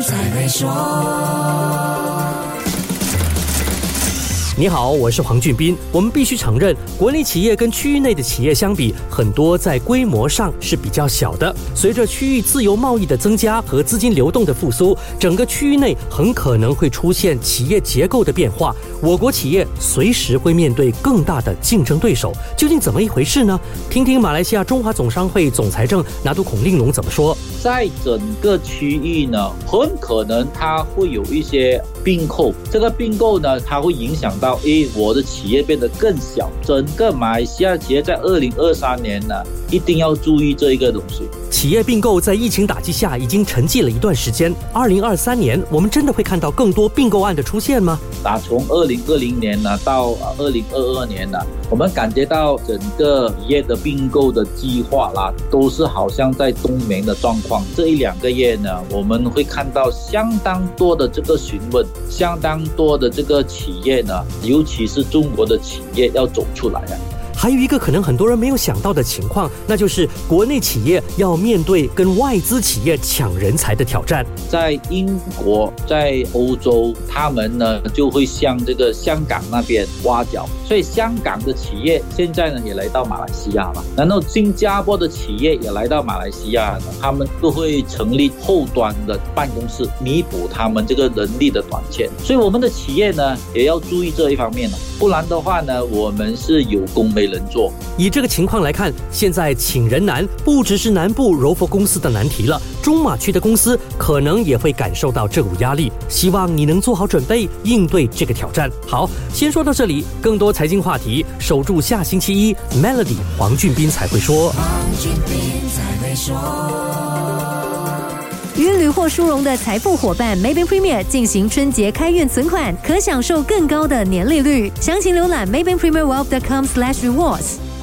才会说。你好，我是黄俊斌。我们必须承认，国内企业跟区域内的企业相比，很多在规模上是比较小的。随着区域自由贸易的增加和资金流动的复苏，整个区域内很可能会出现企业结构的变化。我国企业随时会面对更大的竞争对手，究竟怎么一回事呢？听听马来西亚中华总商会总裁正拿督孔令龙怎么说。在整个区域呢，很可能它会有一些并购，这个并购呢，它会影响到，诶，我的企业变得更小。整个马来西亚企业在二零二三年呢，一定要注意这一个东西。企业并购在疫情打击下已经沉寂了一段时间。二零二三年，我们真的会看到更多并购案的出现吗？打从二零二零年呢到二零二二年呢，我们感觉到整个企业的并购的计划啦，都是好像在冬眠的状况。这一两个月呢，我们会看到相当多的这个询问，相当多的这个企业呢，尤其是中国的企业要走出来啊。还有一个可能很多人没有想到的情况，那就是国内企业要面对跟外资企业抢人才的挑战。在英国，在欧洲，他们呢就会向这个香港那边挖角，所以香港的企业现在呢也来到马来西亚了。然后新加坡的企业也来到马来西亚，他们都会成立后端的办公室，弥补他们这个人力的短缺。所以我们的企业呢也要注意这一方面了，不然的话呢，我们是有工没。人做，以这个情况来看，现在请人难不只是南部柔佛公司的难题了，中马区的公司可能也会感受到这股压力。希望你能做好准备，应对这个挑战。好，先说到这里，更多财经话题，守住下星期一，Melody 黄俊斌才会说。与屡获殊荣的财富伙伴 Maybe Premier 进行春节开运存款，可享受更高的年利率。详情浏览 Maybe Premier Wealth.com/rewards。